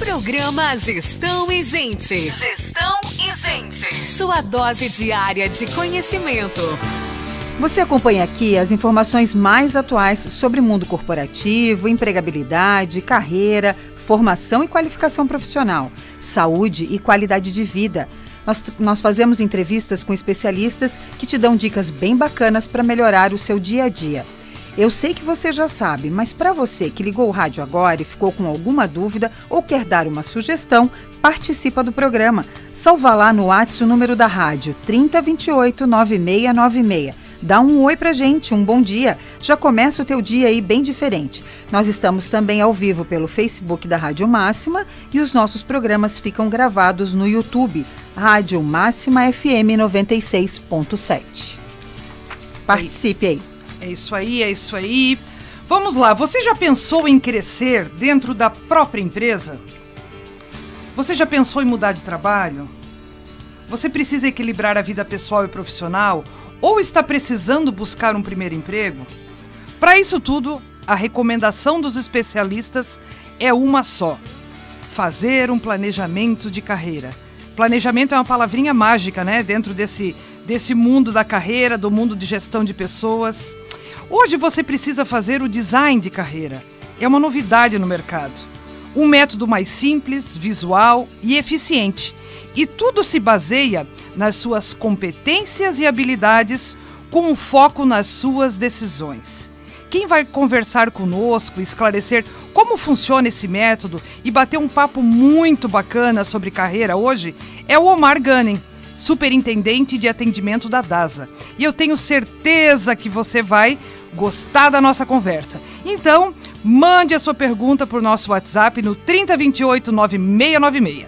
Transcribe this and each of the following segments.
Programa Gestão e Gente. Gestão e Gente. Sua dose diária de conhecimento. Você acompanha aqui as informações mais atuais sobre mundo corporativo, empregabilidade, carreira, formação e qualificação profissional, saúde e qualidade de vida. Nós, nós fazemos entrevistas com especialistas que te dão dicas bem bacanas para melhorar o seu dia a dia. Eu sei que você já sabe, mas para você que ligou o rádio agora e ficou com alguma dúvida ou quer dar uma sugestão, participa do programa. Salva lá no WhatsApp o número da rádio 3028 9696. Dá um oi pra gente, um bom dia. Já começa o teu dia aí bem diferente. Nós estamos também ao vivo pelo Facebook da Rádio Máxima e os nossos programas ficam gravados no YouTube, Rádio Máxima FM 96.7. Participe aí. É isso aí, é isso aí. Vamos lá, você já pensou em crescer dentro da própria empresa? Você já pensou em mudar de trabalho? Você precisa equilibrar a vida pessoal e profissional ou está precisando buscar um primeiro emprego? Para isso tudo, a recomendação dos especialistas é uma só: fazer um planejamento de carreira. Planejamento é uma palavrinha mágica, né? Dentro desse, desse mundo da carreira, do mundo de gestão de pessoas. Hoje você precisa fazer o design de carreira. É uma novidade no mercado. Um método mais simples, visual e eficiente. E tudo se baseia nas suas competências e habilidades com um foco nas suas decisões. Quem vai conversar conosco, esclarecer como funciona esse método e bater um papo muito bacana sobre carreira hoje é o Omar Gunning, superintendente de atendimento da DASA. E eu tenho certeza que você vai gostar da nossa conversa. Então, mande a sua pergunta por nosso WhatsApp no 3028 9696.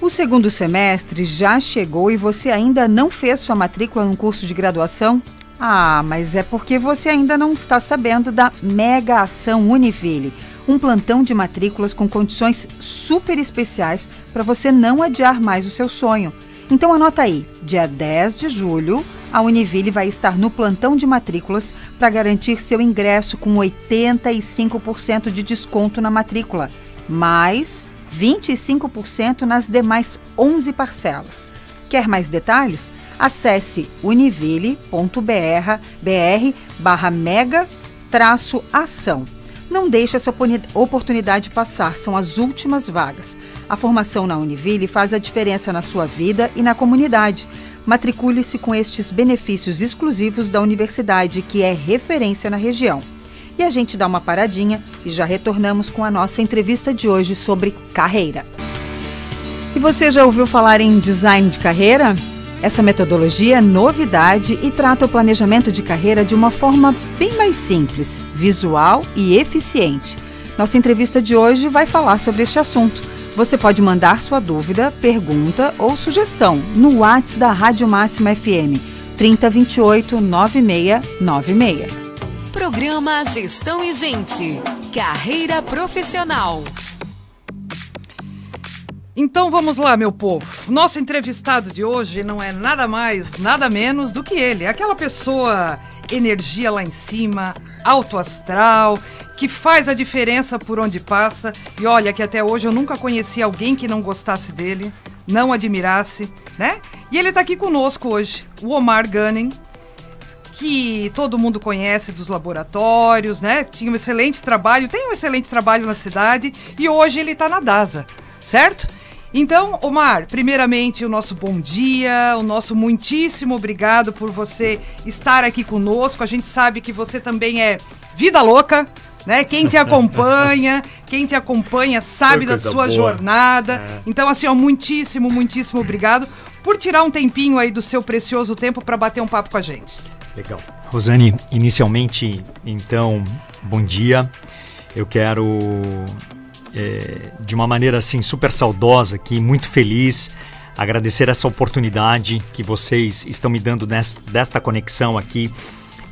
O segundo semestre já chegou e você ainda não fez sua matrícula no curso de graduação? Ah, mas é porque você ainda não está sabendo da Mega Ação Univille, um plantão de matrículas com condições super especiais para você não adiar mais o seu sonho. Então anota aí, dia 10 de julho, a Univille vai estar no plantão de matrículas para garantir seu ingresso com 85% de desconto na matrícula, mais 25% nas demais 11 parcelas. Quer mais detalhes? Acesse univille.br barra mega traço ação. Não deixe essa oportunidade passar, são as últimas vagas. A formação na Univille faz a diferença na sua vida e na comunidade. Matricule-se com estes benefícios exclusivos da universidade, que é referência na região. E a gente dá uma paradinha e já retornamos com a nossa entrevista de hoje sobre carreira. E você já ouviu falar em design de carreira? Essa metodologia é novidade e trata o planejamento de carreira de uma forma bem mais simples, visual e eficiente. Nossa entrevista de hoje vai falar sobre este assunto. Você pode mandar sua dúvida, pergunta ou sugestão no WhatsApp da Rádio Máxima FM 3028 9696. Programa Gestão e Gente. Carreira profissional. Então vamos lá, meu povo. Nosso entrevistado de hoje não é nada mais, nada menos do que ele. Aquela pessoa, energia lá em cima, alto astral, que faz a diferença por onde passa. E olha que até hoje eu nunca conheci alguém que não gostasse dele, não admirasse, né? E ele tá aqui conosco hoje, o Omar Gunning, que todo mundo conhece dos laboratórios, né? Tinha um excelente trabalho, tem um excelente trabalho na cidade e hoje ele tá na DASA, certo? Então, Omar, primeiramente o nosso bom dia, o nosso muitíssimo obrigado por você estar aqui conosco. A gente sabe que você também é vida louca, né? Quem te acompanha, quem te acompanha sabe da sua boa. jornada. É. Então, assim, ó, muitíssimo, muitíssimo obrigado por tirar um tempinho aí do seu precioso tempo para bater um papo com a gente. Legal. Rosane, inicialmente, então, bom dia. Eu quero é, de uma maneira assim super saudosa aqui, muito feliz. Agradecer essa oportunidade que vocês estão me dando nessa, desta conexão aqui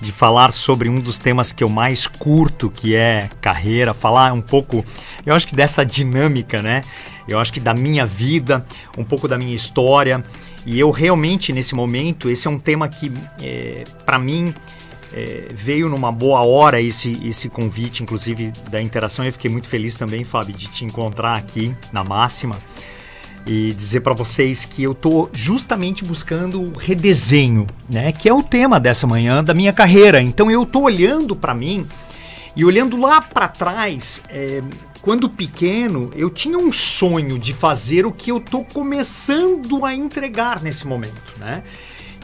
de falar sobre um dos temas que eu mais curto, que é carreira, falar um pouco, eu acho que dessa dinâmica, né? Eu acho que da minha vida, um pouco da minha história. E eu realmente, nesse momento, esse é um tema que, é, para mim, é, veio numa boa hora esse, esse convite, inclusive da interação. Eu fiquei muito feliz também, Fábio, de te encontrar aqui na Máxima e dizer para vocês que eu estou justamente buscando o redesenho, né? Que é o tema dessa manhã da minha carreira. Então eu estou olhando para mim e olhando lá para trás. É, quando pequeno, eu tinha um sonho de fazer o que eu estou começando a entregar nesse momento, né?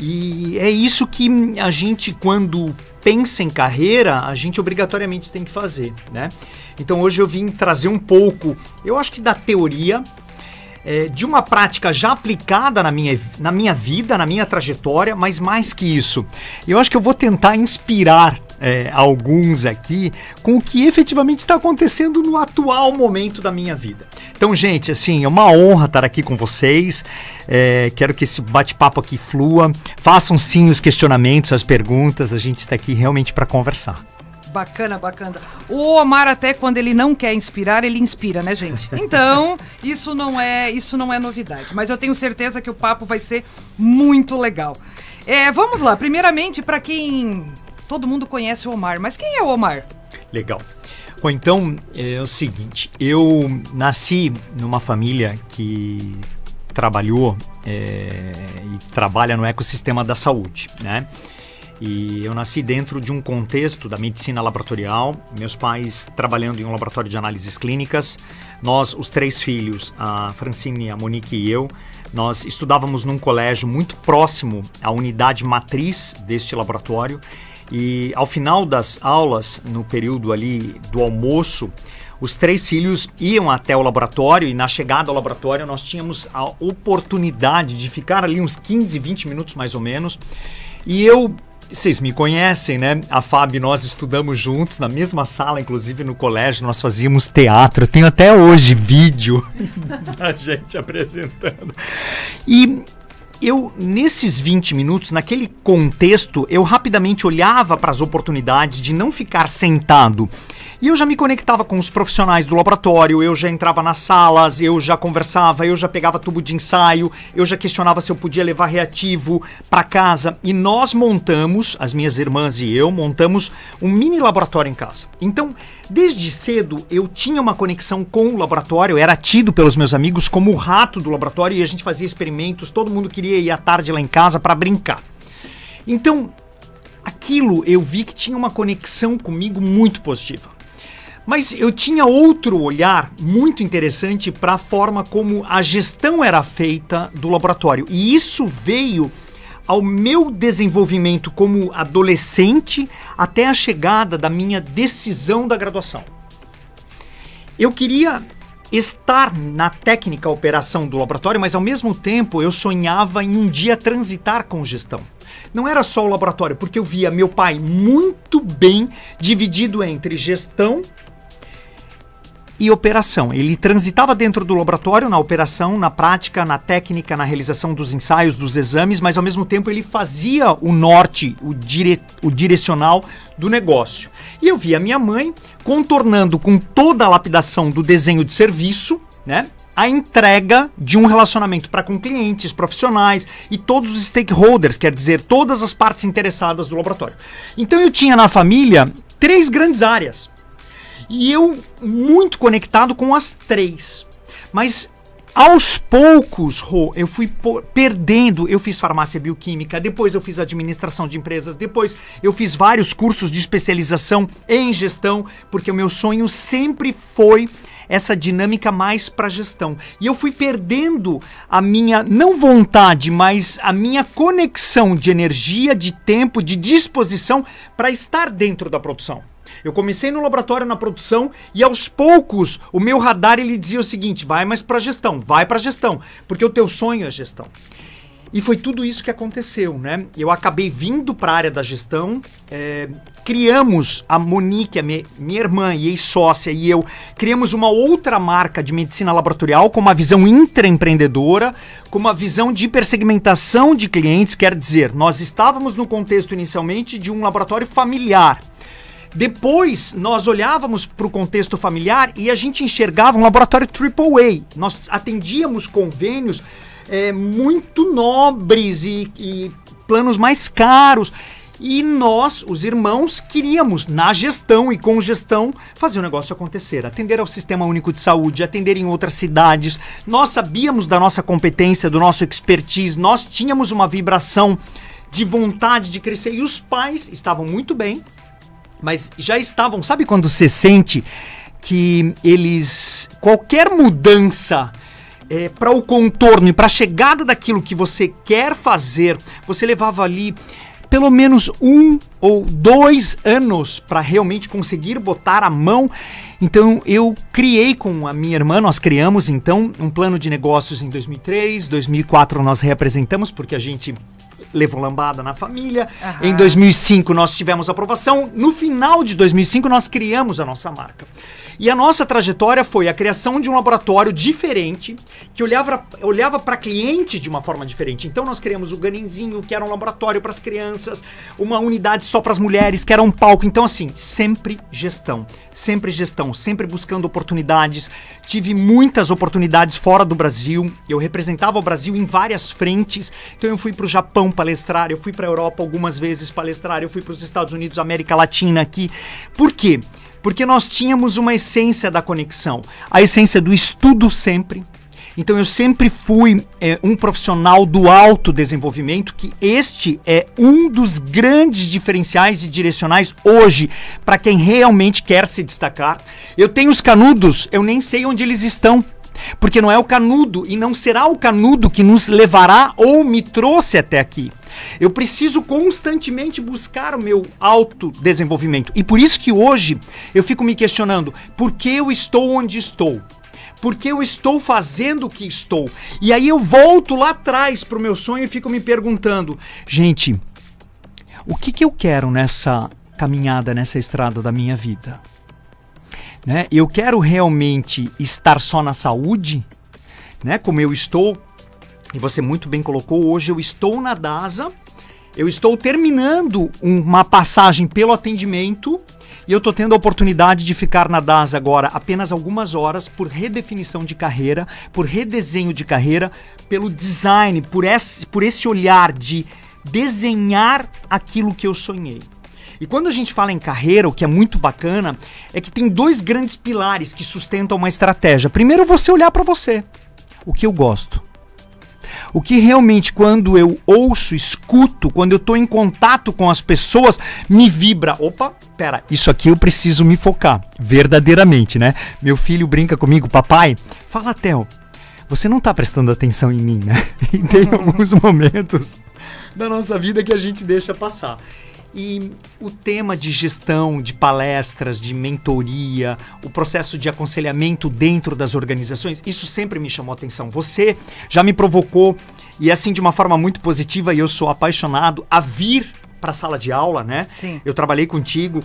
E é isso que a gente, quando pensa em carreira, a gente obrigatoriamente tem que fazer, né? Então hoje eu vim trazer um pouco, eu acho que da teoria, é, de uma prática já aplicada na minha, na minha vida, na minha trajetória, mas mais que isso, eu acho que eu vou tentar inspirar é, alguns aqui com o que efetivamente está acontecendo no atual momento da minha vida. Então, gente, assim, é uma honra estar aqui com vocês. É, quero que esse bate-papo aqui flua. Façam sim os questionamentos, as perguntas. A gente está aqui realmente para conversar. Bacana, bacana. O Omar até quando ele não quer inspirar, ele inspira, né, gente? Então, isso não é, isso não é novidade, mas eu tenho certeza que o papo vai ser muito legal. É, vamos lá. Primeiramente, para quem todo mundo conhece o Omar, mas quem é o Omar? Legal. Bom, então é o seguinte, eu nasci numa família que trabalhou é, e trabalha no ecossistema da saúde, né? E eu nasci dentro de um contexto da medicina laboratorial, meus pais trabalhando em um laboratório de análises clínicas, nós, os três filhos, a Francine, a Monique e eu, nós estudávamos num colégio muito próximo à unidade matriz deste laboratório e ao final das aulas, no período ali do almoço, os três filhos iam até o laboratório e na chegada ao laboratório nós tínhamos a oportunidade de ficar ali uns 15, 20 minutos mais ou menos. E eu vocês me conhecem, né? A Fábio e nós estudamos juntos na mesma sala, inclusive no colégio, nós fazíamos teatro. Eu tenho até hoje vídeo da gente apresentando. E eu, nesses 20 minutos, naquele contexto, eu rapidamente olhava para as oportunidades de não ficar sentado e eu já me conectava com os profissionais do laboratório, eu já entrava nas salas, eu já conversava, eu já pegava tubo de ensaio, eu já questionava se eu podia levar reativo para casa. E nós montamos, as minhas irmãs e eu, montamos um mini laboratório em casa. Então, desde cedo eu tinha uma conexão com o laboratório, era tido pelos meus amigos como o rato do laboratório e a gente fazia experimentos, todo mundo queria ir à tarde lá em casa para brincar. Então, aquilo eu vi que tinha uma conexão comigo muito positiva. Mas eu tinha outro olhar muito interessante para a forma como a gestão era feita do laboratório. E isso veio ao meu desenvolvimento como adolescente até a chegada da minha decisão da graduação. Eu queria estar na técnica operação do laboratório, mas ao mesmo tempo eu sonhava em um dia transitar com gestão. Não era só o laboratório, porque eu via meu pai muito bem dividido entre gestão e operação. Ele transitava dentro do laboratório, na operação, na prática, na técnica, na realização dos ensaios, dos exames, mas ao mesmo tempo ele fazia o norte, o, dire o direcional do negócio. E eu via minha mãe contornando com toda a lapidação do desenho de serviço, né? A entrega de um relacionamento para com clientes, profissionais e todos os stakeholders, quer dizer, todas as partes interessadas do laboratório. Então eu tinha na família três grandes áreas e eu muito conectado com as três. Mas aos poucos, eu fui perdendo. Eu fiz farmácia bioquímica, depois eu fiz administração de empresas, depois eu fiz vários cursos de especialização em gestão, porque o meu sonho sempre foi essa dinâmica mais para gestão. E eu fui perdendo a minha não vontade, mas a minha conexão de energia, de tempo, de disposição para estar dentro da produção. Eu comecei no laboratório na produção e aos poucos o meu radar ele dizia o seguinte: vai mais para gestão, vai para gestão, porque o teu sonho é gestão. E foi tudo isso que aconteceu, né? Eu acabei vindo para a área da gestão, é, criamos a Monique, a minha, minha irmã e ex-sócia e eu, criamos uma outra marca de medicina laboratorial com uma visão intraempreendedora, com uma visão de hipersegmentação de clientes, quer dizer, nós estávamos no contexto inicialmente de um laboratório familiar. Depois, nós olhávamos para o contexto familiar e a gente enxergava um laboratório AAA. Nós atendíamos convênios é, muito nobres e, e planos mais caros. E nós, os irmãos, queríamos, na gestão e com gestão, fazer o negócio acontecer. Atender ao Sistema Único de Saúde, atender em outras cidades. Nós sabíamos da nossa competência, do nosso expertise, nós tínhamos uma vibração de vontade de crescer. E os pais estavam muito bem, mas já estavam. Sabe quando você sente que eles. qualquer mudança. É, para o contorno e para a chegada daquilo que você quer fazer, você levava ali pelo menos um ou dois anos para realmente conseguir botar a mão. Então eu criei com a minha irmã, nós criamos então um plano de negócios em 2003, 2004 nós reapresentamos porque a gente levou lambada na família. Uhum. Em 2005 nós tivemos aprovação. No final de 2005 nós criamos a nossa marca. E a nossa trajetória foi a criação de um laboratório diferente, que olhava, olhava para cliente de uma forma diferente. Então nós criamos o Ganinzinho, que era um laboratório para as crianças, uma unidade só para as mulheres, que era um palco. Então, assim, sempre gestão, sempre gestão, sempre buscando oportunidades. Tive muitas oportunidades fora do Brasil. Eu representava o Brasil em várias frentes. Então eu fui para o Japão palestrar, eu fui para a Europa algumas vezes palestrar, eu fui para os Estados Unidos, América Latina aqui. Por quê? Porque nós tínhamos uma essência da conexão, a essência do estudo sempre. Então eu sempre fui é, um profissional do autodesenvolvimento, que este é um dos grandes diferenciais e direcionais hoje para quem realmente quer se destacar. Eu tenho os canudos, eu nem sei onde eles estão. Porque não é o canudo e não será o canudo que nos levará ou me trouxe até aqui. Eu preciso constantemente buscar o meu autodesenvolvimento. E por isso que hoje eu fico me questionando por que eu estou onde estou. Por que eu estou fazendo o que estou? E aí eu volto lá atrás para o meu sonho e fico me perguntando: gente, o que, que eu quero nessa caminhada, nessa estrada da minha vida? Né? Eu quero realmente estar só na saúde, né? Como eu estou e você muito bem colocou, hoje eu estou na DASA, eu estou terminando uma passagem pelo atendimento e eu estou tendo a oportunidade de ficar na DASA agora apenas algumas horas por redefinição de carreira, por redesenho de carreira, pelo design, por esse, por esse olhar de desenhar aquilo que eu sonhei. E quando a gente fala em carreira, o que é muito bacana é que tem dois grandes pilares que sustentam uma estratégia. Primeiro, você olhar para você. O que eu gosto? O que realmente, quando eu ouço, escuto, quando eu estou em contato com as pessoas, me vibra. Opa, pera, isso aqui eu preciso me focar, verdadeiramente, né? Meu filho brinca comigo, papai, fala, Theo, você não está prestando atenção em mim, né? E tem alguns momentos da nossa vida que a gente deixa passar. E o tema de gestão, de palestras, de mentoria, o processo de aconselhamento dentro das organizações, isso sempre me chamou atenção. Você já me provocou, e assim de uma forma muito positiva, e eu sou apaixonado a vir para a sala de aula, né? Sim. Eu trabalhei contigo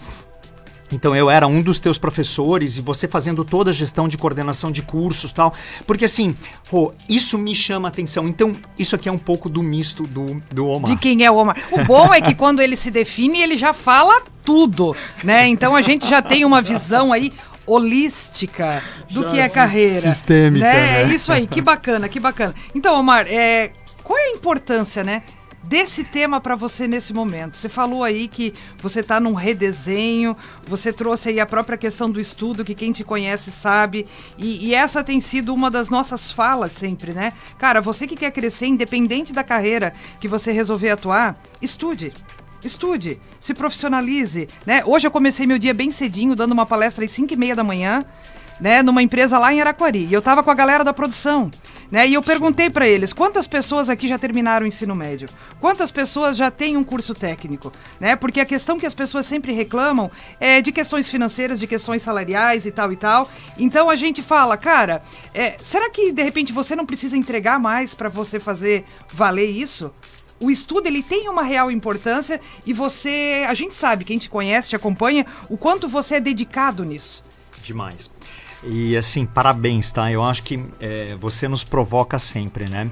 então eu era um dos teus professores e você fazendo toda a gestão de coordenação de cursos tal. Porque assim, pô, isso me chama atenção. Então, isso aqui é um pouco do misto do, do Omar. De quem é o Omar. O bom é que quando ele se define, ele já fala tudo, né? Então a gente já tem uma visão aí holística do já que é carreira. Sistêmica. Né? É né? É isso aí, que bacana, que bacana. Então, Omar, é, qual é a importância, né? Desse tema para você nesse momento? Você falou aí que você está num redesenho, você trouxe aí a própria questão do estudo, que quem te conhece sabe, e, e, essa tem sido uma das nossas falas sempre, né? Cara, você que quer crescer, independente da carreira que você resolver atuar, estude. Estude, se profissionalize, né? Hoje eu comecei meu dia bem cedinho, dando uma palestra às 5 e meia da manhã, né, numa empresa lá em Araquari. E eu tava com a galera da produção, né? E eu perguntei para eles: "Quantas pessoas aqui já terminaram o ensino médio? Quantas pessoas já têm um curso técnico?", né? Porque a questão que as pessoas sempre reclamam é de questões financeiras, de questões salariais e tal e tal. Então a gente fala: "Cara, é, será que de repente você não precisa entregar mais para você fazer valer isso?" o estudo ele tem uma real importância e você, a gente sabe, quem te conhece, te acompanha, o quanto você é dedicado nisso. Demais. E assim, parabéns, tá? Eu acho que é, você nos provoca sempre, né?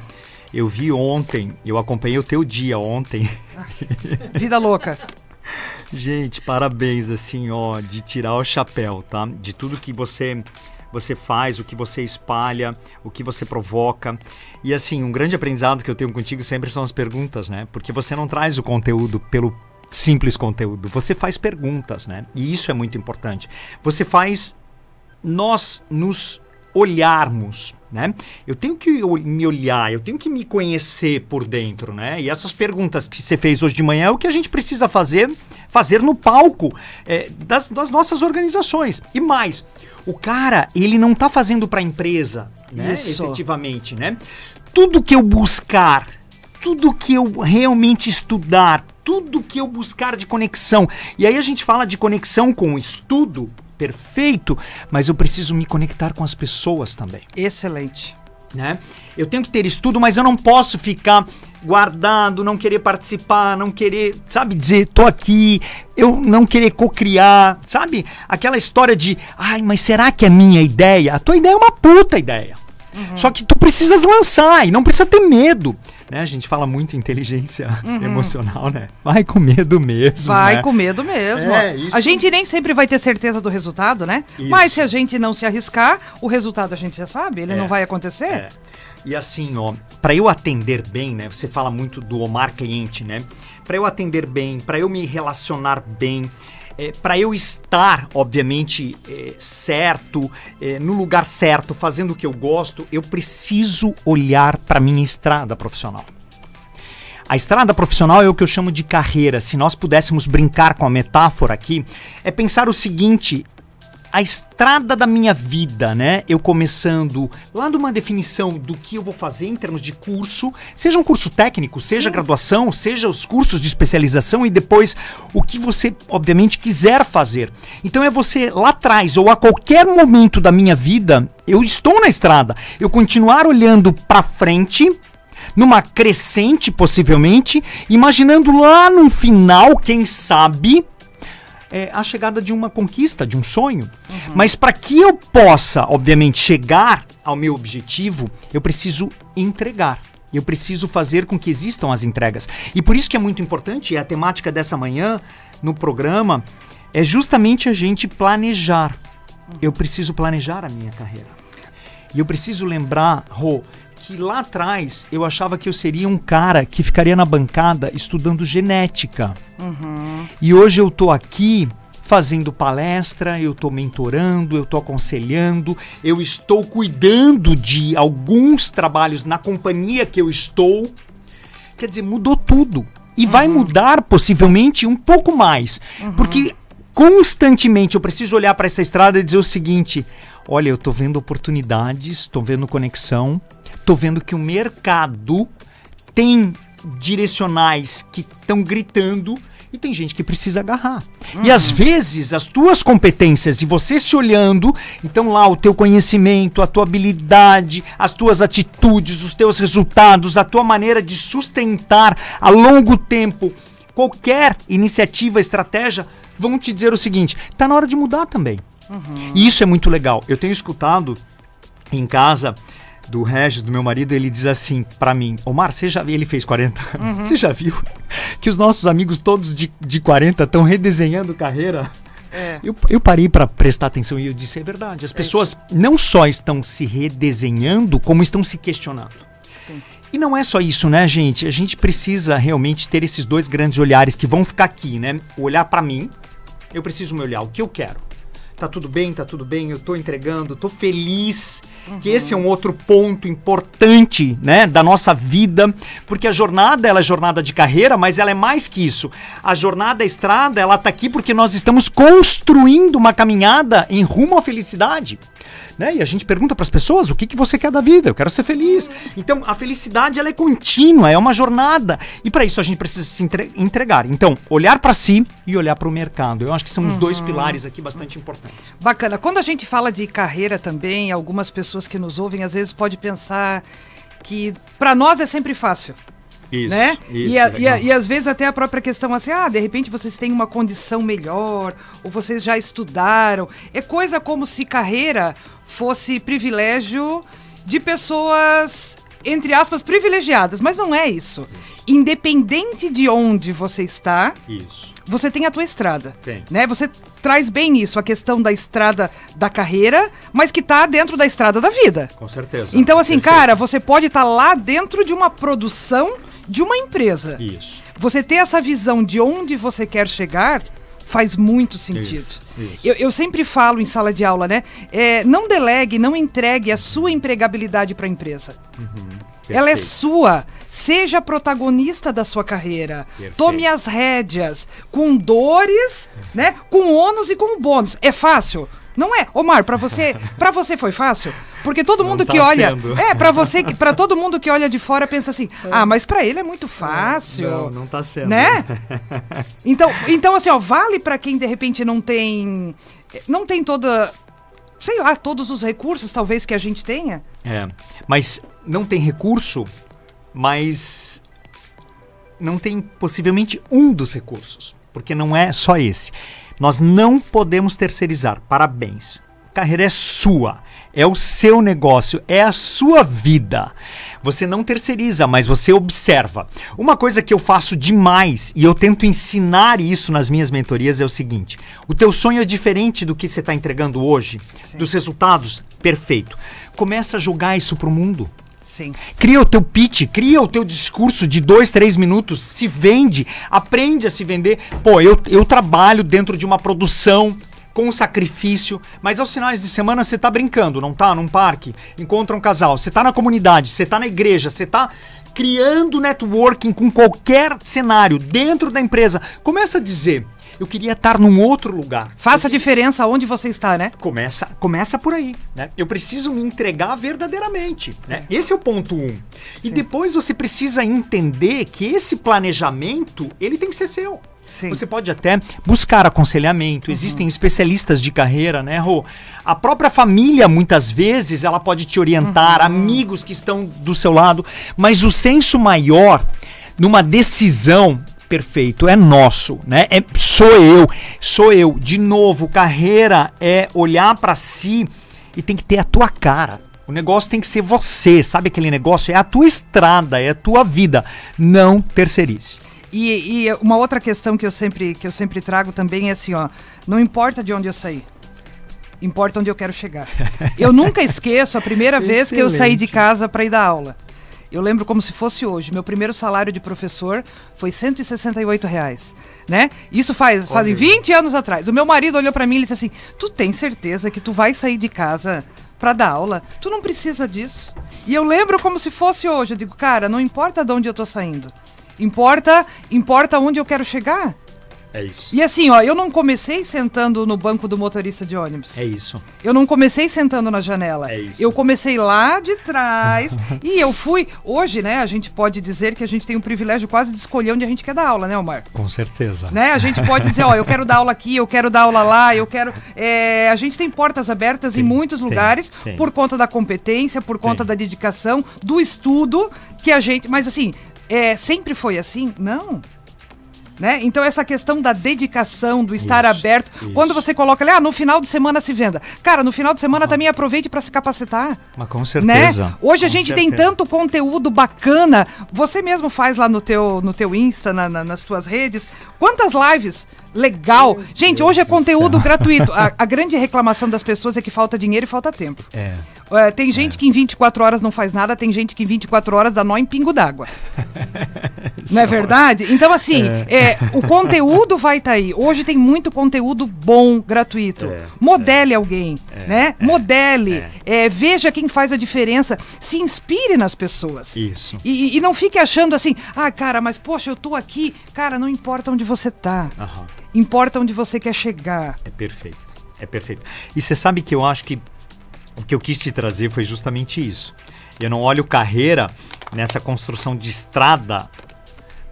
Eu vi ontem, eu acompanhei o teu dia ontem. Vida louca. Gente, parabéns, assim, ó, de tirar o chapéu, tá? De tudo que você você faz, o que você espalha, o que você provoca. E assim, um grande aprendizado que eu tenho contigo sempre são as perguntas, né? Porque você não traz o conteúdo pelo simples conteúdo, você faz perguntas, né? E isso é muito importante. Você faz nós nos olharmos, né? Eu tenho que me olhar, eu tenho que me conhecer por dentro, né? E essas perguntas que você fez hoje de manhã é o que a gente precisa fazer, fazer no palco é, das, das, nossas organizações. E mais, o cara, ele não está fazendo para a empresa, né? Isso. Efetivamente, né? Tudo que eu buscar, tudo que eu realmente estudar, tudo que eu buscar de conexão. E aí a gente fala de conexão com o estudo, perfeito, mas eu preciso me conectar com as pessoas também. Excelente. Né? Eu tenho que ter estudo, mas eu não posso ficar guardado, não querer participar, não querer, sabe, dizer, tô aqui, eu não querer cocriar, sabe? Aquela história de, ai, mas será que é minha ideia? A tua ideia é uma puta ideia. Uhum. Só que tu precisas lançar e não precisa ter medo. Né? A gente fala muito inteligência uhum. emocional, né? Vai com medo mesmo. Vai né? com medo mesmo. É, isso... A gente nem sempre vai ter certeza do resultado, né? Isso. Mas se a gente não se arriscar, o resultado a gente já sabe, ele é. não vai acontecer. É. E assim, ó, para eu atender bem, né? Você fala muito do Omar cliente, né? Para eu atender bem, para eu me relacionar bem, é, para eu estar, obviamente, é, certo, é, no lugar certo, fazendo o que eu gosto, eu preciso olhar para minha estrada profissional. A estrada profissional é o que eu chamo de carreira. Se nós pudéssemos brincar com a metáfora aqui, é pensar o seguinte: a estrada da minha vida, né? Eu começando lá numa definição do que eu vou fazer em termos de curso, seja um curso técnico, seja Sim. graduação, seja os cursos de especialização e depois o que você, obviamente, quiser fazer. Então é você lá atrás ou a qualquer momento da minha vida, eu estou na estrada, eu continuar olhando para frente numa crescente possivelmente, imaginando lá no final, quem sabe, é, a chegada de uma conquista, de um sonho. Uhum. Mas para que eu possa, obviamente, chegar ao meu objetivo, eu preciso entregar. Eu preciso fazer com que existam as entregas. E por isso que é muito importante, e a temática dessa manhã no programa é justamente a gente planejar. Eu preciso planejar a minha carreira. E eu preciso lembrar, Rô, que lá atrás eu achava que eu seria um cara que ficaria na bancada estudando genética. Uhum. E hoje eu tô aqui fazendo palestra, eu estou mentorando, eu estou aconselhando, eu estou cuidando de alguns trabalhos na companhia que eu estou. Quer dizer, mudou tudo. E uhum. vai mudar possivelmente um pouco mais. Uhum. Porque constantemente eu preciso olhar para essa estrada e dizer o seguinte: olha, eu estou vendo oportunidades, estou vendo conexão, tô vendo que o mercado tem direcionais que estão gritando e tem gente que precisa agarrar. Uhum. E às vezes as tuas competências e você se olhando, então lá o teu conhecimento, a tua habilidade, as tuas atitudes, os teus resultados, a tua maneira de sustentar a longo tempo qualquer iniciativa, estratégia, vão te dizer o seguinte: tá na hora de mudar também. Uhum. E isso é muito legal. Eu tenho escutado em casa do Regis, do meu marido, ele diz assim para mim: Omar, você já viu? Ele fez 40 anos. Uhum. Você já viu que os nossos amigos todos de, de 40 estão redesenhando carreira? É. Eu, eu parei para prestar atenção e eu disse: é verdade. As é pessoas isso. não só estão se redesenhando, como estão se questionando. Sim. E não é só isso, né, gente? A gente precisa realmente ter esses dois grandes olhares que vão ficar aqui, né? Olhar para mim, eu preciso me olhar o que eu quero tá tudo bem, tá tudo bem, eu tô entregando, tô feliz. Uhum. Que esse é um outro ponto importante, né, da nossa vida, porque a jornada, ela é jornada de carreira, mas ela é mais que isso. A jornada a estrada, ela tá aqui porque nós estamos construindo uma caminhada em rumo à felicidade. Né? E a gente pergunta para as pessoas o que, que você quer da vida. Eu quero ser feliz. Então a felicidade ela é contínua, é uma jornada. E para isso a gente precisa se entregar. Então olhar para si e olhar para o mercado. Eu acho que são os dois uhum. pilares aqui bastante importantes. Bacana. Quando a gente fala de carreira também, algumas pessoas que nos ouvem às vezes pode pensar que para nós é sempre fácil. Isso, né? Isso, e, a, e, a, e, às vezes até a própria questão assim, ah, de repente vocês têm uma condição melhor, ou vocês já estudaram. É coisa como se carreira fosse privilégio de pessoas, entre aspas, privilegiadas. Mas não é isso. Independente de onde você está, isso. você tem a tua estrada. Tem. Né? Você traz bem isso, a questão da estrada da carreira, mas que está dentro da estrada da vida. Com certeza. Então, assim, Perfeito. cara, você pode estar tá lá dentro de uma produção de uma empresa. Isso. Você ter essa visão de onde você quer chegar faz muito sentido. Isso, isso. Eu, eu sempre falo em sala de aula, né? É, não delegue, não entregue a sua empregabilidade para a empresa. Ela é Perfeito. sua. Seja protagonista da sua carreira. Perfeito. Tome as rédeas. Com dores, né? Com ônus e com bônus. É fácil? Não é. Omar, para você, para você foi fácil? Porque todo mundo tá que olha, sendo. é, para você, que- pra todo mundo que olha de fora pensa assim: "Ah, mas para ele é muito fácil". Não, não tá sendo. Né? Então, então assim, ó, vale para quem de repente não tem não tem toda sei lá, todos os recursos talvez que a gente tenha. É, mas não tem recurso, mas não tem possivelmente um dos recursos, porque não é só esse. Nós não podemos terceirizar. Parabéns. Carreira é sua, é o seu negócio, é a sua vida. Você não terceiriza, mas você observa. Uma coisa que eu faço demais e eu tento ensinar isso nas minhas mentorias é o seguinte: o teu sonho é diferente do que você está entregando hoje, dos resultados, perfeito. Começa a jogar isso pro mundo. Sim. Cria o teu pitch, cria o teu discurso de dois, três minutos, se vende, aprende a se vender. Pô, eu, eu trabalho dentro de uma produção com sacrifício, mas aos finais de semana você tá brincando, não tá? Num parque, encontra um casal, você tá na comunidade, você tá na igreja, você tá criando networking com qualquer cenário dentro da empresa. Começa a dizer, eu queria estar num outro lugar. Faça a diferença onde você está, né? Começa, começa por aí, né? Eu preciso me entregar verdadeiramente, né? Esse é o ponto um. E depois você precisa entender que esse planejamento, ele tem que ser seu. Sim. Você pode até buscar aconselhamento. Existem especialistas de carreira, né, Rô? A própria família, muitas vezes, ela pode te orientar, amigos que estão do seu lado, mas o senso maior numa decisão perfeito, é nosso, né? É, sou eu, sou eu. De novo, carreira é olhar pra si e tem que ter a tua cara. O negócio tem que ser você, sabe aquele negócio? É a tua estrada, é a tua vida. Não terceirize. E, e uma outra questão que eu sempre que eu sempre trago também é assim, ó, não importa de onde eu saí. Importa onde eu quero chegar. Eu nunca esqueço a primeira vez que eu saí de casa para ir dar aula. Eu lembro como se fosse hoje. Meu primeiro salário de professor foi 168 reais, né? Isso faz fazem 20 anos atrás. O meu marido olhou para mim e disse assim: "Tu tem certeza que tu vai sair de casa para dar aula? Tu não precisa disso". E eu lembro como se fosse hoje. Eu digo: "Cara, não importa de onde eu tô saindo. Importa, importa onde eu quero chegar". É isso. E assim, ó, eu não comecei sentando no banco do motorista de ônibus. É isso. Eu não comecei sentando na janela. É isso. Eu comecei lá de trás e eu fui. Hoje, né, a gente pode dizer que a gente tem o privilégio quase de escolher onde a gente quer dar aula, né, Omar? Com certeza. Né? A gente pode dizer, ó, eu quero dar aula aqui, eu quero dar aula lá, eu quero. é, a gente tem portas abertas em muitos tem, lugares tem. por conta da competência, por conta da dedicação, do estudo que a gente. Mas assim, é, sempre foi assim? Não. Né? Então essa questão da dedicação, do estar Isso, aberto, isso. quando você coloca ali, ah, no final de semana se venda. Cara, no final de semana também aproveite para se capacitar. Mas com Né? certeza. Hoje a Com gente tem certeza. tanto conteúdo bacana. Você mesmo faz lá no teu, no teu Insta, na- na- nas tuas redes. Quantas lives? Legal. gente, hoje é do conteúdo gratuito. A, a grande reclamação das pessoas é que falta dinheiro e falta tempo. É. É, tem gente que em 24 horas não faz nada, tem gente que em 24 horas dá nó em pingo d'água. não é verdade? Então, assim, é, o conteúdo vai estar aí. Hoje tem muito conteúdo bom, gratuito. É, Modele alguém, né? Modele. É, veja quem faz a diferença. Se inspire nas pessoas. Isso. E, e não fique achando assim, ah, cara, mas poxa, eu tô aqui. Cara, não importa onde você tá. Aham. Importa onde você quer chegar. É perfeito. É perfeito. E você sabe que eu acho que o que eu quis te trazer foi justamente isso. Eu não olho carreira nessa construção de estrada,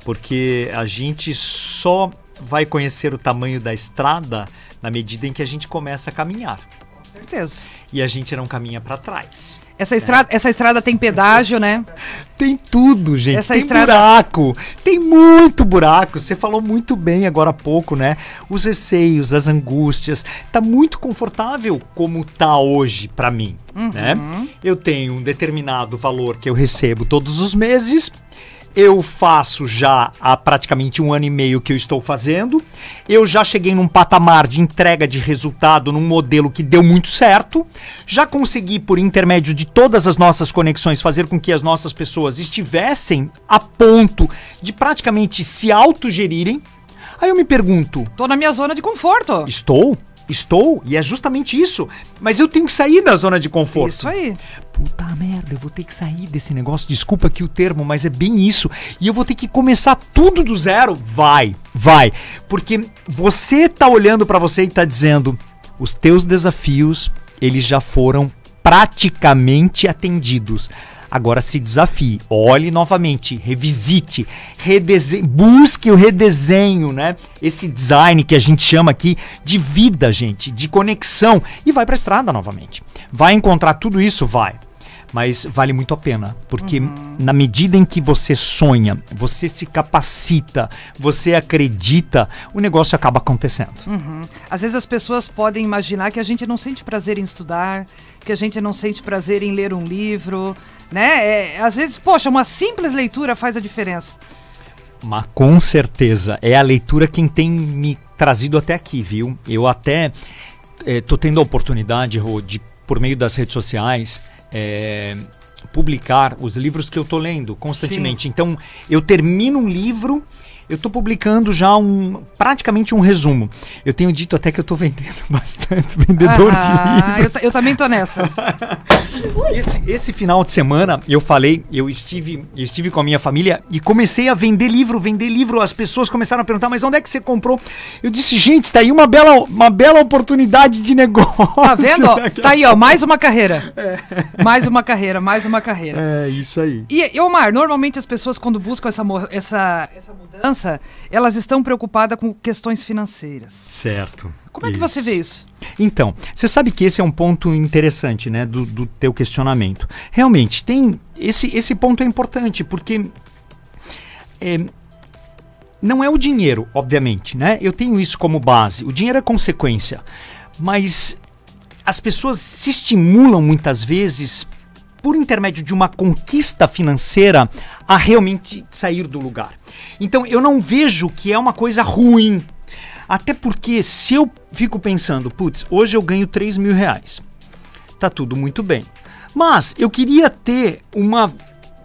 porque a gente só vai conhecer o tamanho da estrada na medida em que a gente começa a caminhar. Com certeza. E a gente não caminha para trás. Essa estrada, essa estrada tem pedágio, né? Tem tudo, gente. Essa tem estrada- buraco. Tem muito buraco. Você falou muito bem agora há pouco, né? Os receios, as angústias. Tá muito confortável como tá hoje pra mim, né? Eu tenho um determinado valor que eu recebo todos os meses. Eu faço já há praticamente um ano e meio que eu estou fazendo. Eu já cheguei num patamar de entrega de resultado num modelo que deu muito certo. Já consegui, por intermédio de todas as nossas conexões, fazer com que as nossas pessoas estivessem a ponto de praticamente se autogerirem. Aí eu me pergunto: Tô na minha zona de conforto. estou? Estou, e é justamente isso. Mas eu tenho que sair da zona de conforto. Isso aí. Puta merda, eu vou ter que sair desse negócio. Desculpa aqui o termo, mas é bem isso. E eu vou ter que começar tudo do zero. Vai, vai. Porque você tá olhando pra você e tá dizendo: os teus desafios, eles já foram praticamente atendidos. Agora se desafie, olhe novamente, revisite, busque o redesenho, né? Esse design que a gente chama aqui de vida, gente, de conexão e vai pra estrada novamente. Vai encontrar tudo isso, vai. Mas vale muito a pena, porque na medida em que você sonha, você se capacita, você acredita, o negócio acaba acontecendo. Uhum. Às vezes as pessoas podem imaginar que a gente não sente prazer em estudar, que a gente não sente prazer em ler um livro, né? É, às vezes, poxa, uma simples leitura faz a diferença. Mas com certeza é a leitura quem tem me trazido até aqui, viu? Eu até eh, tô tendo a oportunidade, Rô, de por meio das redes sociais eh, publicar os livros que eu tô lendo constantemente. Então eu termino um livro, eu tô publicando já um praticamente um resumo. Eu tenho dito até que eu tô vendendo bastante, vendedor de Ah, eu, livros. ta- eu também tô nessa. Esse, esse final de semana eu falei, eu estive, eu estive com a minha família e comecei a vender livro, vender livro. As pessoas começaram a perguntar, mas onde é que você comprou? Eu disse, gente, está aí uma bela, uma bela oportunidade de negócio. Tá vendo? ó? Tá aí, ó, mais uma carreira. Mais uma carreira, mais uma carreira. É, isso aí. E, Omar, normalmente as pessoas quando buscam essa, essa, essa mudança, elas estão preocupadas com questões financeiras. Certo. Como é que você vê isso? Então, você sabe que esse é um ponto interessante, né, do, do teu questionamento. Realmente, tem esse, esse ponto é importante porque é, não é o dinheiro, obviamente, né? Eu tenho isso como base. O dinheiro é consequência, mas as pessoas se estimulam muitas vezes por intermédio de uma conquista financeira a realmente sair do lugar. Então eu não vejo que é uma coisa ruim. Até porque se eu fico pensando, putz, hoje eu ganho 3 mil reais. Tá tudo muito bem. Mas eu queria ter uma,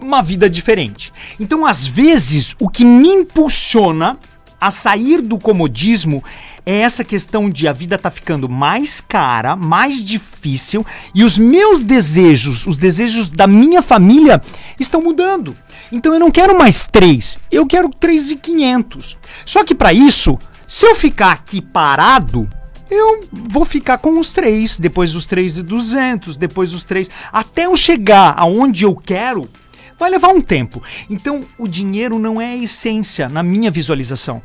uma vida diferente. Então, às vezes, o que me impulsiona a sair do comodismo é essa questão de a vida tá ficando mais cara, mais difícil e os meus desejos, os desejos da minha família estão mudando. Então eu não quero mais três, eu quero três e quinhentos. Só que para isso, se eu ficar aqui parado, eu vou ficar com os três, depois os três e duzentos, depois os três, até eu chegar aonde eu quero. Vai levar um tempo. Então, o dinheiro não é a essência na minha visualização.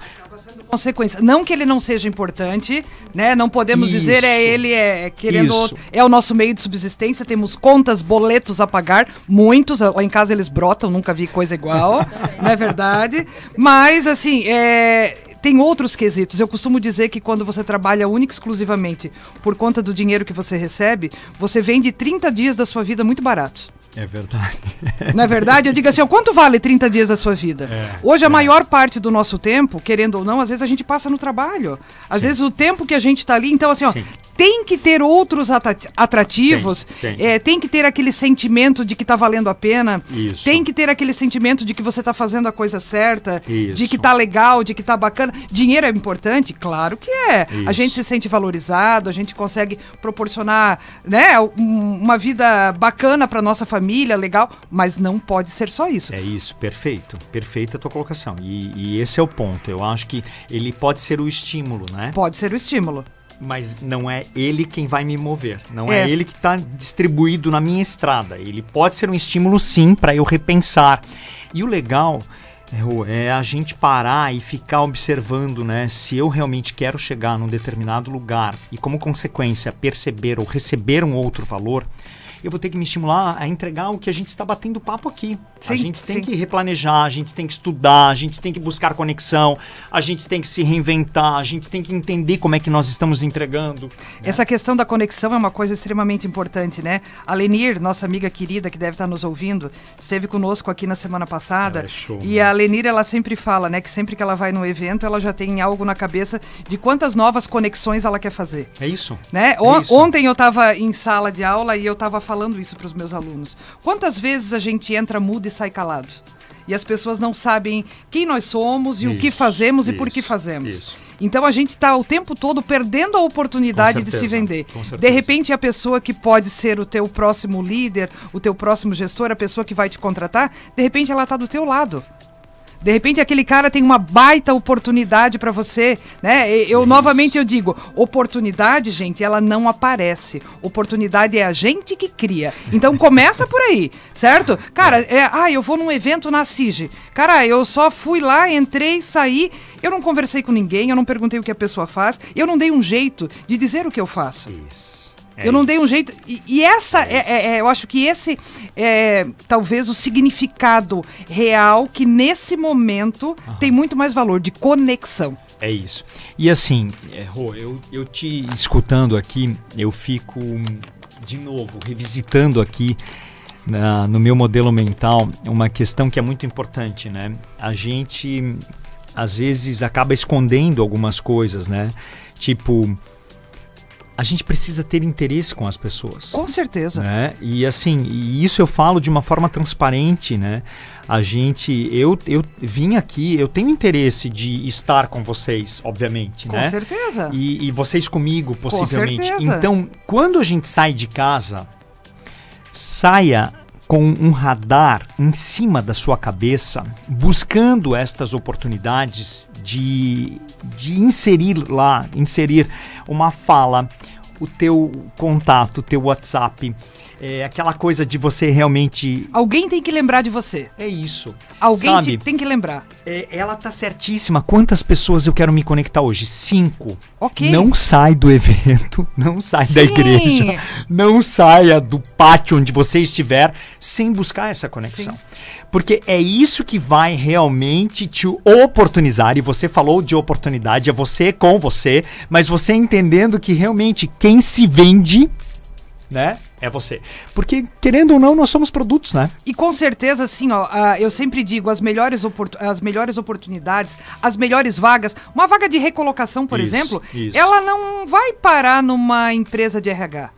Consequência. Não que ele não seja importante, né? Não podemos dizer é Isso. ele é querendo Isso. outro- é o nosso meio de subsistência. Temos contas, boletos a pagar, muitos lá em casa eles brotam. Nunca vi coisa igual, não é verdade? Mas assim, é, tem outros quesitos. Eu costumo dizer que quando você trabalha única e exclusivamente por conta do dinheiro que você recebe, você vende 30 dias da sua vida muito barato. É verdade. É verdade? Eu digo assim, ó, quanto vale 30 dias da sua vida? Hoje, a maior parte do nosso tempo, querendo ou não, às vezes a gente passa no trabalho. Às vezes o tempo que a gente tá ali, então assim, ó, Sim. Tem que ter outros atrativos, Tem, tem. é, tem que ter aquele sentimento de que tá valendo a pena, Isso. tem que ter aquele sentimento de que você tá fazendo a coisa certa, de Isso. que tá legal, de que tá bacana. Dinheiro é importante? Claro que é. A Isso. gente se sente valorizado, a gente consegue proporcionar, né, um- uma vida bacana para nossa família, legal, mas não pode ser só isso. É isso, perfeito. Perfeita a tua colocação. E, e esse é o ponto. Eu acho que ele pode ser o estímulo, né? Pode ser o estímulo. Mas não é ele quem vai me mover. Não é, É. ele que está distribuído na minha estrada. Ele pode ser um estímulo, sim, para eu repensar. E o legal é a gente parar e ficar observando, né? Se eu realmente quero chegar num determinado lugar e, como consequência, perceber ou receber um outro valor, eu vou ter que me estimular a entregar o que a gente está batendo papo aqui. Sim, a gente tem sim. que replanejar, a gente tem que estudar, a gente tem que buscar conexão, a gente tem que se reinventar, a gente tem que entender como é que nós estamos entregando. Essa questão da conexão é uma coisa extremamente importante, né? A Lenir, nossa amiga querida que deve estar nos ouvindo, esteve conosco aqui na semana passada. É show, e né? a Lenir, ela sempre fala, né, que sempre que ela vai no evento, ela já tem algo na cabeça de quantas novas conexões ela quer fazer. É isso? Né? É isso. Ontem eu estava em sala de aula e eu estava falando isso para os meus alunos. Quantas vezes a gente entra mudo e sai calado? E as pessoas não sabem quem nós somos e o que Isso, fazemos e por que isso, fazemos. isso. Então a gente está o tempo todo perdendo a oportunidade Com de se certeza, vender. certeza. De repente a pessoa que pode ser o teu próximo líder, o teu próximo gestor, a pessoa que vai te contratar, de repente ela está do teu lado. De repente aquele cara tem uma baita oportunidade para você, né? Eu Isso. novamente eu digo, oportunidade, gente, ela não aparece. Oportunidade é a gente que cria. Então começa por aí, certo? Cara, é, ah, eu vou num evento na CIG. Cara, eu só fui lá, entrei, saí, eu não conversei com ninguém, eu não perguntei o que a pessoa faz, eu não dei um jeito de dizer o que eu faço. Isso. É eu não dei um isso. jeito. E, e essa, é, é- é- eu acho que esse é talvez o significado real que nesse momento tem muito mais valor de conexão. É isso. E assim, é, Rô, eu, eu te escutando aqui, eu fico, de novo, revisitando aqui na- no meu modelo mental uma questão que é muito importante, né? A gente, às vezes, acaba escondendo algumas coisas, né? Tipo, a gente precisa ter interesse com as pessoas Com certeza. né? E assim, e isso eu falo de uma forma transparente, né? A gente, eu, eu vim aqui, eu tenho interesse de estar com vocês, obviamente, Com né? certeza. E, e vocês comigo, possivelmente. certeza. Então, quando a gente sai de casa, saia com um radar em cima da sua cabeça, buscando estas oportunidades de, de inserir lá, inserir uma fala, o teu contato, o teu WhatsApp, é, aquela coisa de você realmente. Alguém tem que lembrar de você. É isso. Alguém te- tem que lembrar. É, ela tá certíssima. Quantas pessoas eu quero me conectar hoje? Cinco. Ok. Não sai do evento, não sai da Sim. igreja, não saia do pátio onde você estiver sem buscar essa conexão. Porque é isso que vai realmente te oportunizar. E você falou de oportunidade, é você com você, mas você entendendo que realmente quem se vende, né, é você. Porque, querendo ou não, nós somos produtos, né? E com certeza, assim, ó, eu sempre digo, as melhores, as melhores oportunidades, as melhores vagas, uma vaga de recolocação, por Isso, exemplo, isso. ela não vai parar numa empresa de RH.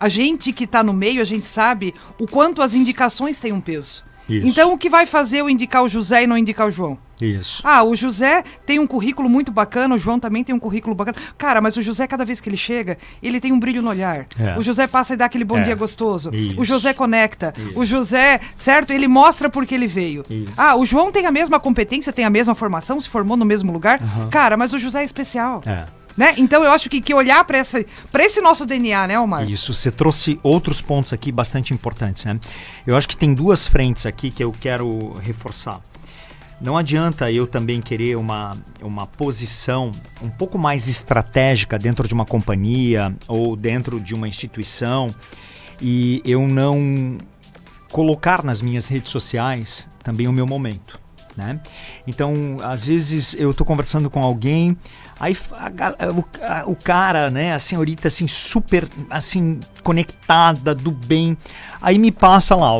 A gente que está no meio, a gente sabe o quanto as indicações têm um peso. Isso. Então, o que vai fazer eu indicar o José e não indicar o João? Isso. Ah, o José tem um currículo muito bacana, o João também tem um currículo bacana. Cara, mas o José, cada vez que ele chega, ele tem um brilho no olhar. É. O José passa e dá aquele bom É. dia gostoso. Isso. O José conecta. Isso. O José, certo? Ele mostra por que ele veio. Isso. Ah, o João tem a mesma competência, tem a mesma formação, se formou no mesmo lugar. Cara, mas o José é especial. É. Né? Então eu acho que, que olhar para esse nosso DNA, né, Omar? Isso, você trouxe outros pontos aqui bastante importantes, né? Eu acho que tem duas frentes aqui que eu quero reforçar. Não adianta eu também querer uma, uma posição um pouco mais estratégica dentro de uma companhia ou dentro de uma instituição e eu não colocar nas minhas redes sociais também o meu momento. Né? Então, às vezes eu tô conversando com alguém, aí a a- o cara, né, a senhorita assim super assim conectada do bem, aí me passa lá,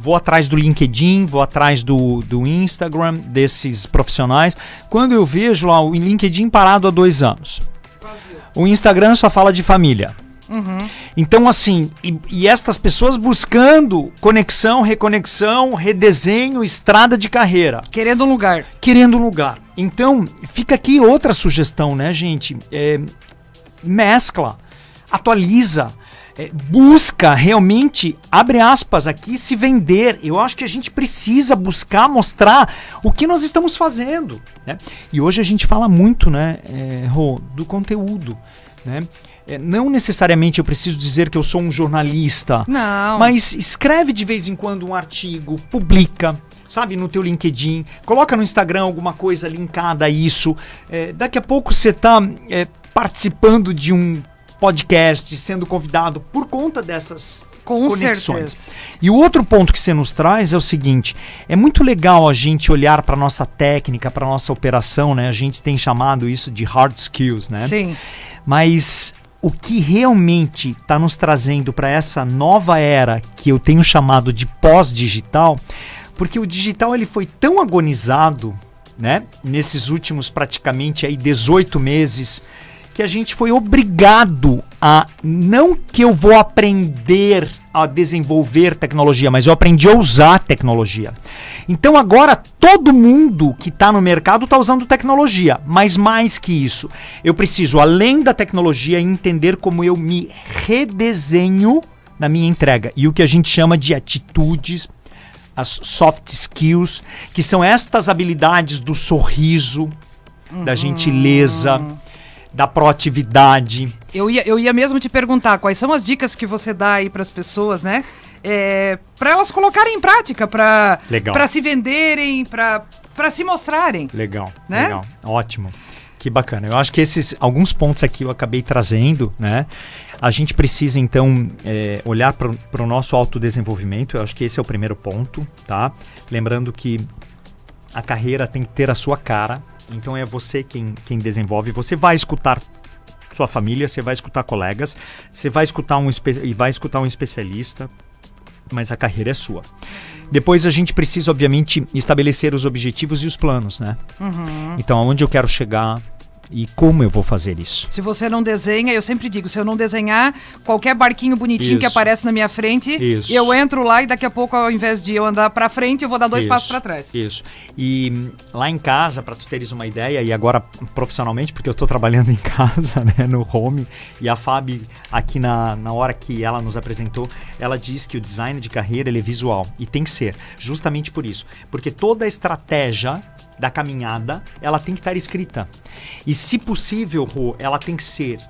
vou atrás do LinkedIn, vou atrás do, do Instagram desses profissionais. Quando eu vejo lá o LinkedIn parado há dois anos, o Instagram só fala de família. Então, assim, e, e estas pessoas buscando conexão, reconexão, redesenho, estrada de carreira, Querendo um lugar. querendo um lugar. Então, fica aqui outra sugestão, né, gente? É, mescla, atualiza, é, busca realmente, abre aspas aqui, se vender. Eu acho que a gente precisa buscar mostrar o que nós estamos fazendo. Né? E hoje a gente fala muito, né, é, Rô, do conteúdo. Né? É, não necessariamente eu preciso dizer que eu sou um jornalista. Não. Mas escreve de vez em quando um artigo, publica, sabe, no teu LinkedIn, coloca no Instagram alguma coisa linkada a isso. É, daqui a pouco você está participando de um podcast, sendo convidado por conta dessas Com conexões. certeza. E o outro ponto que você nos traz é o seguinte: é muito legal a gente olhar para nossa técnica, para nossa operação, né? A gente tem chamado isso de hard skills, né? Sim. Mas o que realmente está nos trazendo para essa nova era que eu tenho chamado de pós-digital, porque o digital ele foi tão agonizado, né, nesses últimos praticamente aí 18 meses, que a gente foi obrigado a não que eu vou aprender a desenvolver tecnologia, mas eu aprendi a usar tecnologia. Então agora todo mundo que está no mercado está usando tecnologia, mas mais que isso, eu preciso além da tecnologia entender como eu me redesenho na minha entrega e o que a gente chama de atitudes, as soft skills, que são estas habilidades do sorriso, da gentileza, da proatividade. Eu ia, eu ia mesmo te perguntar quais são as dicas que você dá aí para as pessoas, né? É, para elas colocarem em prática, para se venderem, para para se mostrarem. Legal, Né? legal, ótimo. Que bacana. Eu acho que esses alguns pontos aqui eu acabei trazendo, né? A gente precisa então é, olhar para o nosso autodesenvolvimento. Eu acho que esse é o primeiro ponto, tá? Lembrando que a carreira tem que ter a sua cara. Então é você quem, quem desenvolve. Você vai escutar sua família, você vai escutar colegas, você vai escutar um e vai escutar um especialista, mas a carreira é sua. Depois a gente precisa, obviamente, estabelecer os objetivos e os planos, né? Então, aonde eu quero chegar e como eu vou fazer isso. Se você não desenha, eu sempre digo, se eu não desenhar qualquer barquinho bonitinho que Isso. aparece na minha frente, Isso. eu entro lá e daqui a pouco, ao invés de eu andar para frente, eu vou dar dois Isso, passos para trás. Isso. E hum, lá em casa, para tu teres uma ideia, e agora profissionalmente, porque eu tô trabalhando em casa, né, no home, e a Fábio, aqui na, na hora que ela nos apresentou, ela diz que o design de carreira ele é visual. E tem que ser, justamente por isso. Porque toda a estratégia da caminhada, ela tem que estar escrita. E se possível, Rô, ela tem que ser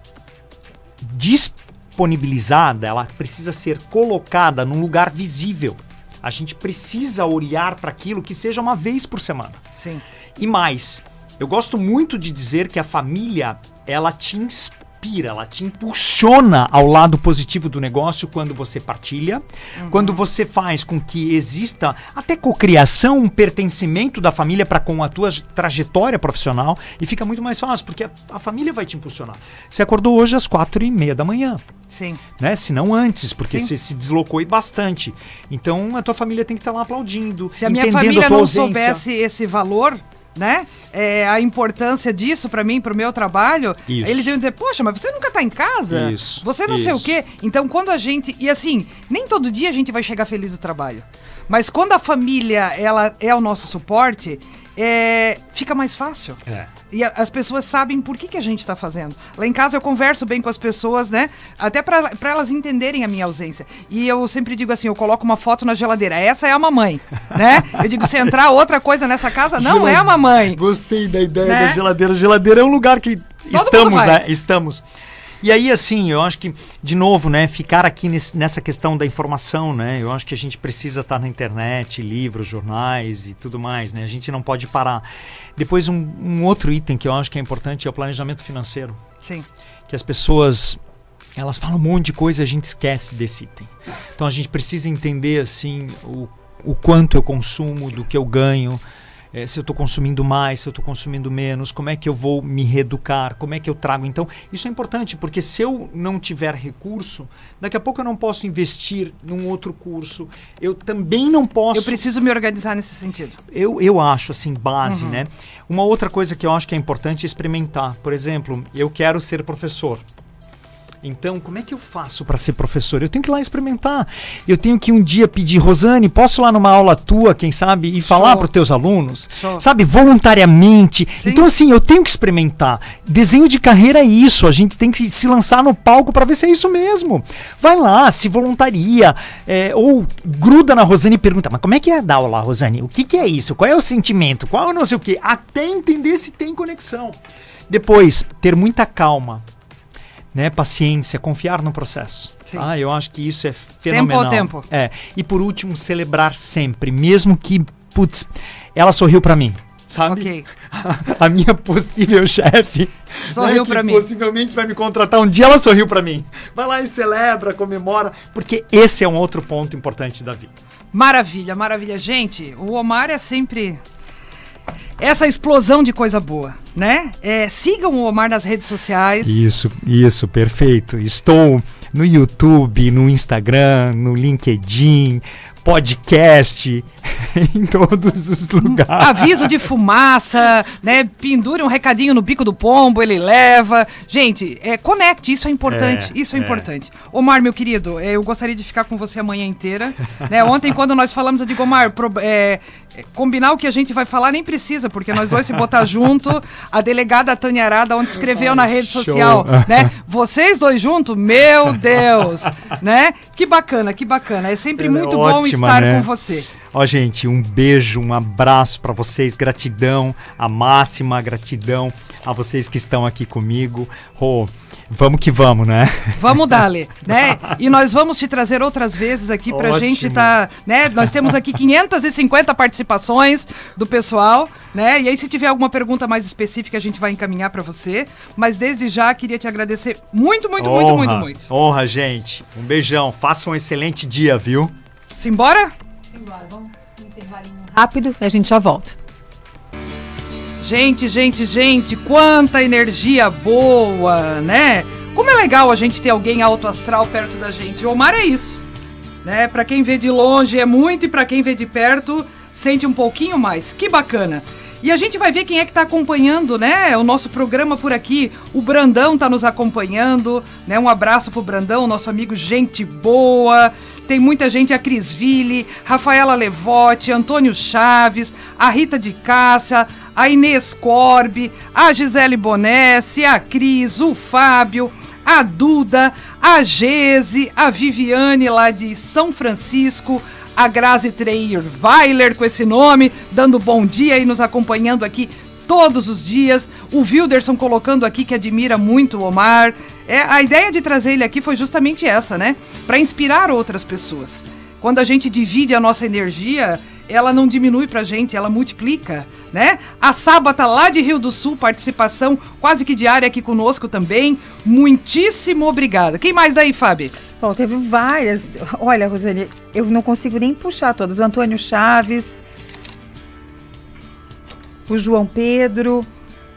disponibilizada, ela precisa ser colocada num lugar visível. A gente precisa olhar para aquilo que seja uma vez por semana. Sim. E mais, eu gosto muito de dizer que a família, ela te inspira, ela te impulsiona ao lado positivo do negócio quando você partilha, quando você faz com que exista até cocriação, um pertencimento da família para com a tua trajetória profissional e fica muito mais fácil, porque a, a família vai te impulsionar. Você acordou hoje às quatro e meia da manhã Sim. né? Se não antes, porque Sim. você se deslocou e bastante. Então a tua família tem que estar lá aplaudindo. Se a minha família tua não ausência. soubesse esse valor, né? É, a importância disso pra mim, pro meu trabalho, Isso. eles iam dizer, poxa, mas você nunca tá em casa? Isso, Você não sei o isso. quê. Então, quando a gente. E assim, nem todo dia a gente vai chegar feliz do trabalho. Mas quando a família ela é o nosso suporte, é, fica mais fácil. É. E a- as pessoas sabem por que, que a gente tá fazendo. Lá em casa eu converso bem com as pessoas, né? Até pra elas entenderem a minha ausência. E eu sempre digo assim, eu coloco uma foto na geladeira. Essa é a mamãe, né? Eu digo, se entrar outra coisa nessa casa, não é a mamãe. Gostei da ideia Né? da geladeira. Geladeira é um lugar que mundo estamos, né? Estamos. E aí, assim, eu acho que, de novo, né, ficar aqui nesse- nessa questão da informação, né? Eu acho que a gente precisa estar na internet, livros, jornais e tudo mais, né? A gente não pode parar. Depois, um, um outro item que eu acho que é importante é o planejamento financeiro. Sim. que as pessoas elas falam um monte de coisa e a gente esquece desse item. Então a gente precisa entender assim o, o quanto eu consumo, do que eu ganho, eh, se eu estou consumindo mais, se eu estou consumindo menos, como é que eu vou me reeducar, como é que eu trago. Então isso é importante porque se eu não tiver recurso, daqui a pouco eu não posso investir num outro curso. Eu também não posso Eu preciso me organizar nesse sentido. eu, eu acho assim, base, né? Uma outra coisa que eu acho que é importante é experimentar. Por exemplo, eu quero ser professor. Então, como é que eu faço para ser professor? Eu tenho que ir lá experimentar. Eu tenho que um dia pedir, Rosane, posso ir lá numa aula tua, quem sabe, e falar para os teus alunos? Show. Sabe, voluntariamente. Sim. Então, assim, eu tenho que experimentar. Desenho de carreira é isso. A gente tem que se lançar no palco para ver se é isso mesmo. Vai lá, se voluntaria. é, ou gruda na Rosane e pergunta, mas como é que é dar aula, Rosane? O que, que é isso? Qual é o sentimento? Qual é o não sei o quê? Até entender se tem conexão. Depois, ter muita calma né, paciência, confiar no processo. Sim. Ah, eu acho que isso é fenomenal. ao tempo. É. E por último, celebrar sempre, mesmo que, putz, ela sorriu pra mim. sabe? Ok. A minha possível chefe. Sorriu né, que mim. Possivelmente vai me contratar. Um dia ela sorriu pra mim. Vai lá e celebra, comemora. Porque esse é um outro ponto importante da vida. Maravilha, maravilha. Gente, o Omar é sempre essa explosão de coisa boa, né? É, sigam o Omar nas redes sociais. Isso, isso, perfeito. Estou no YouTube, no Instagram, no LinkedIn, podcast, em todos os lugares. Aviso de fumaça, né? Pendure um recadinho no bico do pombo, ele leva. Gente, é, conecte, isso é importante. É, isso é, é. importante. Omar, meu querido, é, eu gostaria de ficar com você a manhã inteira. né? Ontem, quando nós falamos, eu digo, Omar, pro- é, é, combinar o que a gente vai falar nem precisa, porque nós dois se botar junto, a delegada Tânia Arada, onde escreveu na rede Show. social, né? Vocês dois juntos, meu Deus, né? Que bacana, que bacana. É sempre é muito bom ótima, estar né? com você. Ó, gente, um beijo, um abraço pra vocês, gratidão, a máxima gratidão a vocês que estão aqui comigo. Rô, vamos que vamos, né? Vamos dali, né? E nós vamos te trazer outras vezes aqui pra Ótimo. gente tá, né? Nós temos aqui 550 participações do pessoal, né? E aí se tiver alguma pergunta mais específica a gente vai encaminhar pra você, mas desde já queria te agradecer muito, muito, muito, Honra, muito, muito. Honra, gente. Um beijão. Faça um excelente dia, viu? Simbora? Rápido e a gente já volta. Gente, gente, gente, quanta energia boa, né? Como é legal a gente ter alguém alto astral perto da gente. O Omar é isso, né? Pra quem vê de longe é muito e pra quem vê de perto sente um pouquinho mais. Que bacana. E a gente vai ver quem é que tá acompanhando, né? O nosso programa por aqui. O Brandão tá nos acompanhando, né? Um abraço pro Brandão, nosso amigo gente boa. Tem muita gente, a Cris Ville, Rafaela Levote, Antônio Chaves, a Rita de Cássia, a Inês Corbe, a Gisele Bonesse, a Cris, o Fábio, a Duda, a Gese, a Viviane lá de São Francisco, a Grazi Treyer Weiler com esse nome, dando bom dia e nos acompanhando aqui todos os dias. O Wilderson colocando aqui que admira muito o Omar. É, a ideia de trazer ele aqui foi justamente essa, né? Para inspirar outras pessoas. Quando a gente divide a nossa energia, ela não diminui pra gente, ela multiplica, né? A Sábata lá de Rio do Sul, participação quase que diária aqui conosco também. Muitíssimo obrigada. Quem mais daí, Fábio? Bom, teve várias. Olha, Rosane, eu não consigo nem puxar todas. O Antônio Chaves, o João Pedro.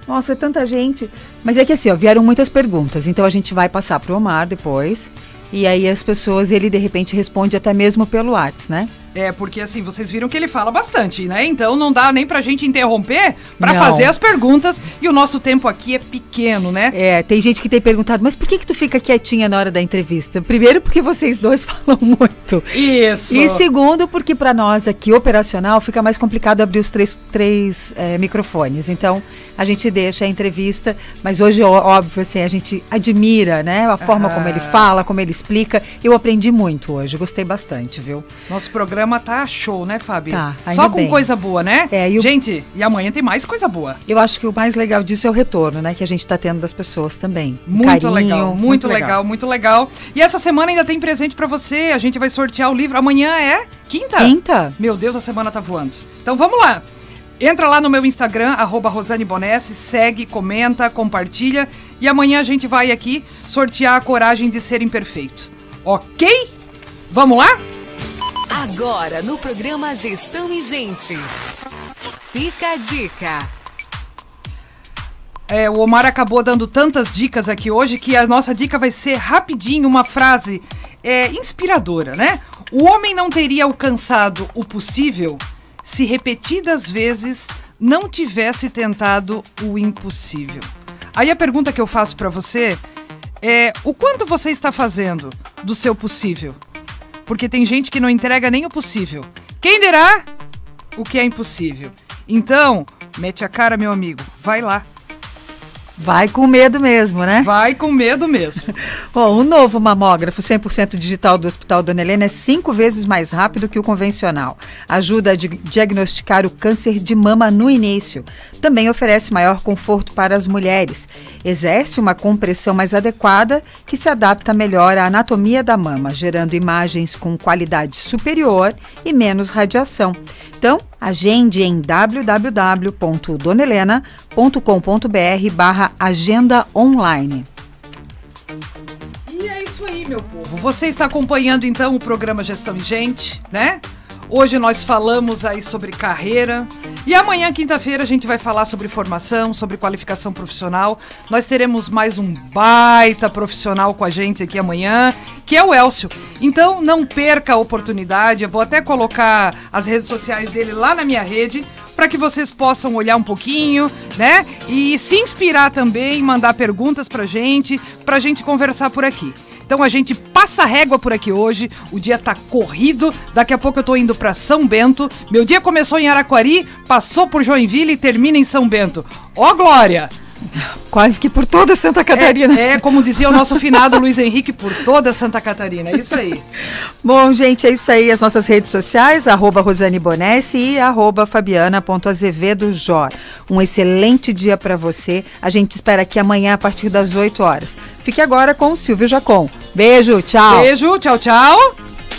Nossa, é tanta gente. Mas é que assim, ó, vieram muitas perguntas. Então a gente vai passar pro Omar depois. E aí as pessoas, ele de repente responde até mesmo pelo WhatsApp, né? É, porque assim, vocês viram que ele fala bastante, né? Então não dá nem pra gente interromper pra Não. fazer as perguntas. E o nosso tempo aqui é pequeno, né? É, tem gente que tem perguntado, mas por que que tu fica quietinha na hora da entrevista? Primeiro porque vocês dois falam muito. Isso. E segundo, porque para nós aqui, operacional, fica mais complicado abrir os três, três eh, microfones. Então, a gente deixa a entrevista, mas hoje, óbvio, assim, a gente admira, né? A forma como ele Ah. fala, como ele explica. Eu aprendi muito hoje, gostei bastante, viu? Nosso programa tá show, né, Fábio? Tá, ainda Só com bem. coisa boa, né? É, e o- Gente, e amanhã tem mais coisa boa. Eu acho que o mais legal disso é o retorno, né? Que a gente tá tendo das pessoas também. Muito carinho, legal, muito, legal. muito legal. E essa semana ainda tem presente pra você. A gente vai sortear o livro. Amanhã é quinta? Quinta? Meu Deus, a semana tá voando. Então vamos lá. Entra lá no meu Instagram, arroba Rosane Bonesse, segue, comenta, compartilha. E amanhã a gente vai aqui sortear a coragem de ser imperfeito. Ok? Vamos lá? Agora no programa Gestão e Gente. Fica a dica. É, o Omar acabou dando tantas dicas aqui hoje que a nossa dica vai ser rapidinho, uma frase é, inspiradora, né? O homem não teria alcançado o possível se repetidas vezes não tivesse tentado o impossível. Aí a pergunta que eu faço pra você é: o quanto você está fazendo do seu possível? Porque tem gente que não entrega nem o possível. Quem dirá o que é impossível? Então, mete a cara, meu amigo. Vai lá. Vai com medo mesmo, né? Vai com medo mesmo. Bom, o novo mamógrafo 100% digital do Hospital Dona Helena é cinco vezes mais rápido que o convencional. Ajuda a diagnosticar o câncer de mama no início. Também oferece maior conforto para as mulheres. Exerce uma compressão mais adequada que se adapta melhor à anatomia da mama, gerando imagens com qualidade superior e menos radiação. Então, agende em www.donelena.com.br barra agenda online. E é isso aí, meu povo. Você está acompanhando então o programa Gestão e Gente, né? Hoje nós falamos aí sobre carreira. E amanhã, quinta-feira, a gente vai falar sobre formação, sobre qualificação profissional. Nós teremos mais um baita profissional com a gente aqui amanhã, que é o Elcio. Então, não perca a oportunidade. Eu vou até colocar as redes sociais dele lá na minha rede para que vocês possam olhar um pouquinho, né? E se inspirar também, mandar perguntas pra gente, pra gente conversar por aqui. Então a gente passa régua por aqui hoje. O dia tá corrido. Daqui a pouco eu tô indo para São Bento. Meu dia começou em Araquari, passou por Joinville e termina em São Bento. Ó glória! Quase que por toda Santa Catarina. É, é, como dizia o nosso finado Luiz Henrique, por toda Santa Catarina. É isso aí. Bom, gente, é isso aí. As nossas redes sociais, arroba Rosane Bonesse e arroba Fabiana.azevedo Jor. Um excelente dia para você. A gente espera aqui amanhã a partir das 8 horas. Fique agora com o Silvio Jacon. Beijo, tchau. Beijo, tchau, tchau.